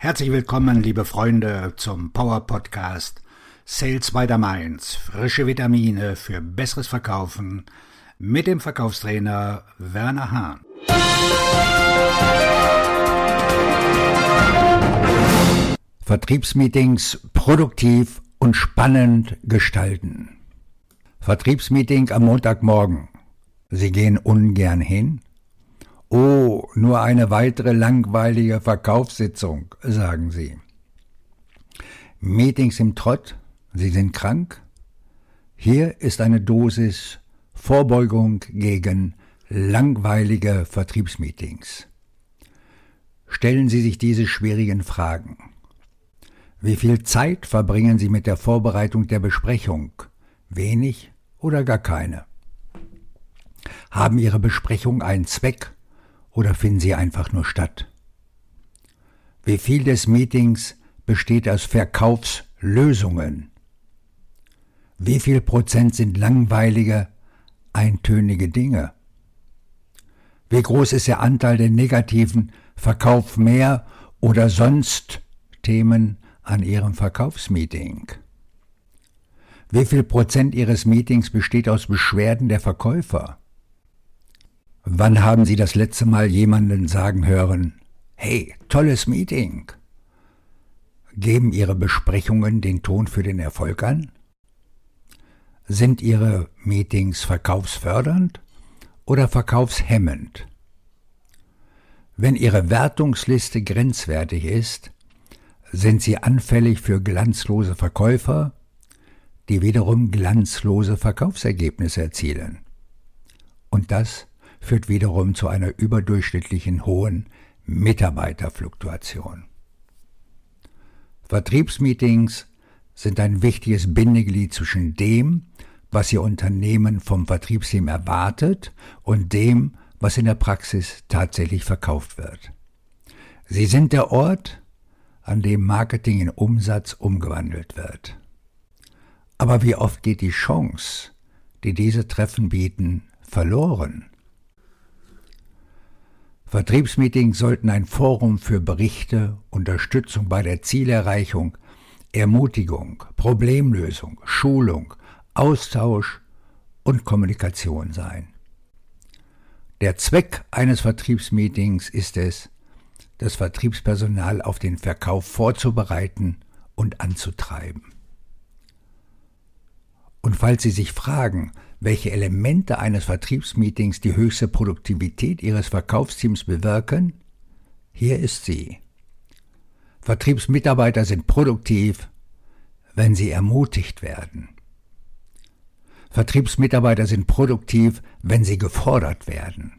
Herzlich willkommen, liebe Freunde, zum Power Podcast Sales by the Mainz. Frische Vitamine für besseres Verkaufen mit dem Verkaufstrainer Werner Hahn. Vertriebsmeetings produktiv und spannend gestalten. Vertriebsmeeting am Montagmorgen. Sie gehen ungern hin? Oh, nur eine weitere langweilige Verkaufssitzung, sagen Sie. Meetings im Trott, Sie sind krank? Hier ist eine Dosis Vorbeugung gegen langweilige Vertriebsmeetings. Stellen Sie sich diese schwierigen Fragen. Wie viel Zeit verbringen Sie mit der Vorbereitung der Besprechung? Wenig oder gar keine? Haben Ihre Besprechungen einen Zweck oder finden sie einfach nur statt? Wie viel des Meetings besteht aus Verkaufslösungen? Wie viel Prozent sind langweilige, eintönige Dinge? Wie groß ist der Anteil der negativen Verkauf mehr oder sonst Themen an Ihrem Verkaufsmeeting? Wie viel Prozent Ihres Meetings besteht aus Beschwerden der Verkäufer? Wann haben Sie das letzte Mal jemanden sagen hören, hey, tolles Meeting? Geben Ihre Besprechungen den Ton für den Erfolg an? Sind Ihre Meetings verkaufsfördernd oder verkaufshemmend? Wenn Ihre Wertungsliste grenzwertig ist, sind Sie anfällig für glanzlose Verkäufer, die wiederum glanzlose Verkaufsergebnisse erzielen. Und das führt wiederum zu einer überdurchschnittlichen hohen Mitarbeiterfluktuation. Vertriebsmeetings sind ein wichtiges Bindeglied zwischen dem, was Ihr Unternehmen vom Vertriebsteam erwartet und dem, was in der Praxis tatsächlich verkauft wird. Sie sind der Ort, an dem Marketing in Umsatz umgewandelt wird. Aber wie oft geht die Chance, die diese Treffen bieten, verloren? Vertriebsmeetings sollten ein Forum für Berichte, Unterstützung bei der Zielerreichung, Ermutigung, Problemlösung, Schulung, Austausch und Kommunikation sein. Der Zweck eines Vertriebsmeetings ist es, das Vertriebspersonal auf den Verkauf vorzubereiten und anzutreiben. Und falls Sie sich fragen, welche Elemente eines Vertriebsmeetings die höchste Produktivität Ihres Verkaufsteams bewirken? Hier ist sie. Vertriebsmitarbeiter sind produktiv, wenn sie ermutigt werden. Vertriebsmitarbeiter sind produktiv, wenn sie gefordert werden.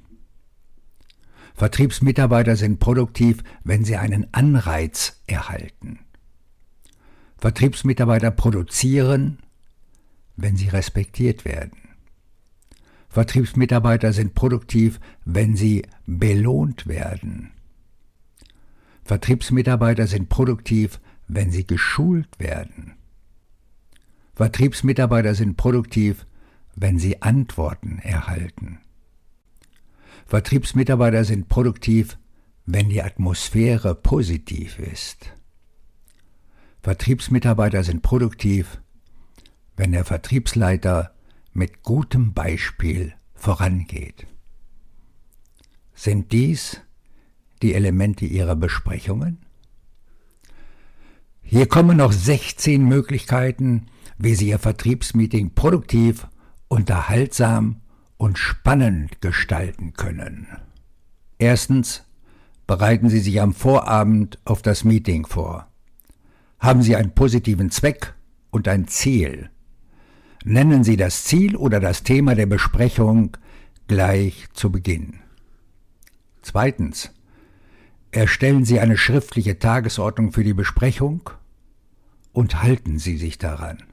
Vertriebsmitarbeiter sind produktiv, wenn sie einen Anreiz erhalten. Vertriebsmitarbeiter produzieren, wenn sie respektiert werden. Vertriebsmitarbeiter sind produktiv, wenn sie belohnt werden. Vertriebsmitarbeiter sind produktiv, wenn sie geschult werden. Vertriebsmitarbeiter sind produktiv, wenn sie Antworten erhalten. Vertriebsmitarbeiter sind produktiv, wenn die Atmosphäre positiv ist. Vertriebsmitarbeiter sind produktiv, wenn der Vertriebsleiter mit gutem Beispiel vorangeht. Sind dies die Elemente Ihrer Besprechungen? Hier kommen noch 16 Möglichkeiten, wie Sie Ihr Vertriebsmeeting produktiv, unterhaltsam und spannend gestalten können. Erstens, bereiten Sie sich am Vorabend auf das Meeting vor. Haben Sie einen positiven Zweck und ein Ziel. Nennen Sie das Ziel oder das Thema der Besprechung gleich zu Beginn. Zweitens. Erstellen Sie eine schriftliche Tagesordnung für die Besprechung und halten Sie sich daran.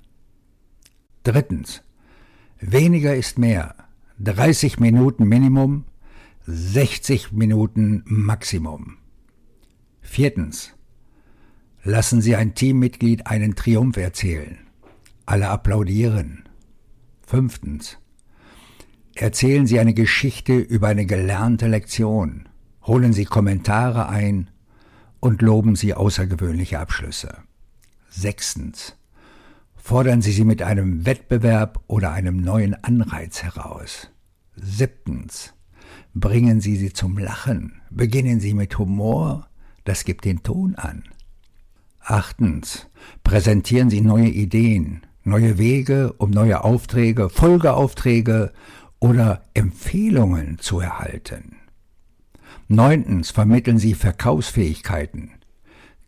Drittens. Weniger ist mehr. 30 Minuten Minimum, 60 Minuten Maximum. Viertens. Lassen Sie ein Teammitglied einen Triumph erzählen. Alle applaudieren. Fünftens. Erzählen Sie eine Geschichte über eine gelernte Lektion. Holen Sie Kommentare ein und loben Sie außergewöhnliche Abschlüsse. Sechstens. Fordern Sie sie mit einem Wettbewerb oder einem neuen Anreiz heraus. Siebtens. Bringen Sie sie zum Lachen. Beginnen Sie mit Humor. Das gibt den Ton an. Achtens. Präsentieren Sie neue Ideen, neue Wege, um neue Aufträge, Folgeaufträge oder Empfehlungen zu erhalten. Neuntens. Vermitteln Sie Verkaufsfähigkeiten.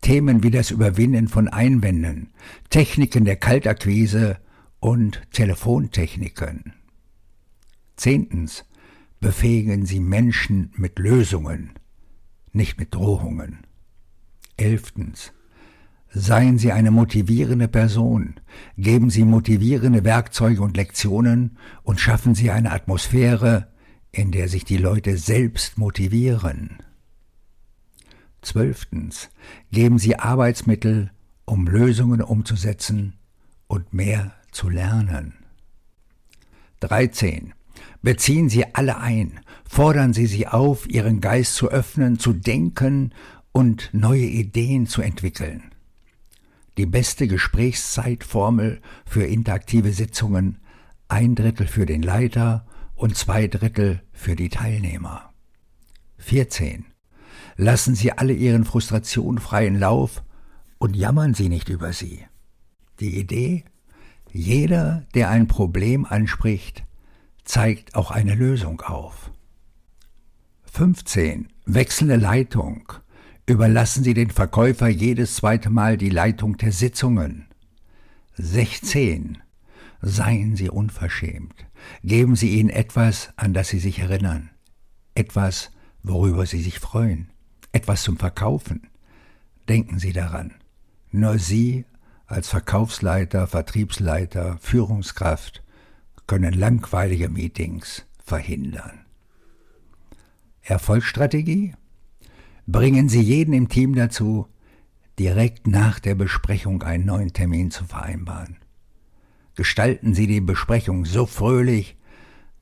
Themen wie das Überwinden von Einwänden, Techniken der Kaltakquise und Telefontechniken. Zehntens. Befähigen Sie Menschen mit Lösungen, nicht mit Drohungen. Elftens. Seien Sie eine motivierende Person, geben Sie motivierende Werkzeuge und Lektionen und schaffen Sie eine Atmosphäre, in der sich die Leute selbst motivieren. Zwölftens. Geben Sie Arbeitsmittel, um Lösungen umzusetzen und mehr zu lernen. 13. Beziehen Sie alle ein, fordern Sie sie auf, Ihren Geist zu öffnen, zu denken und neue Ideen zu entwickeln die beste Gesprächszeitformel für interaktive Sitzungen, ein Drittel für den Leiter und zwei Drittel für die Teilnehmer. 14. Lassen Sie alle Ihren Frustrationen freien Lauf und jammern Sie nicht über sie. Die Idee, jeder, der ein Problem anspricht, zeigt auch eine Lösung auf. 15. Wechselnde Leitung überlassen Sie den Verkäufer jedes zweite Mal die Leitung der Sitzungen. 16. Seien Sie unverschämt. Geben Sie ihnen etwas, an das Sie sich erinnern. Etwas, worüber Sie sich freuen. Etwas zum Verkaufen. Denken Sie daran. Nur Sie als Verkaufsleiter, Vertriebsleiter, Führungskraft können langweilige Meetings verhindern. Erfolgsstrategie? Bringen Sie jeden im Team dazu, direkt nach der Besprechung einen neuen Termin zu vereinbaren. Gestalten Sie die Besprechung so fröhlich,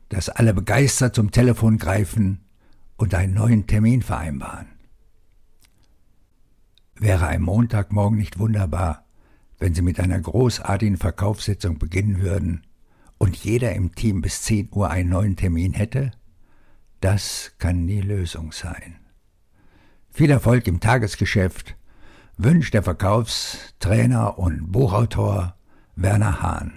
dass alle begeistert zum Telefon greifen und einen neuen Termin vereinbaren. Wäre ein Montagmorgen nicht wunderbar, wenn Sie mit einer großartigen Verkaufssitzung beginnen würden und jeder im Team bis 10 Uhr einen neuen Termin hätte? Das kann die Lösung sein. Viel Erfolg im Tagesgeschäft wünscht der Verkaufstrainer und Buchautor Werner Hahn.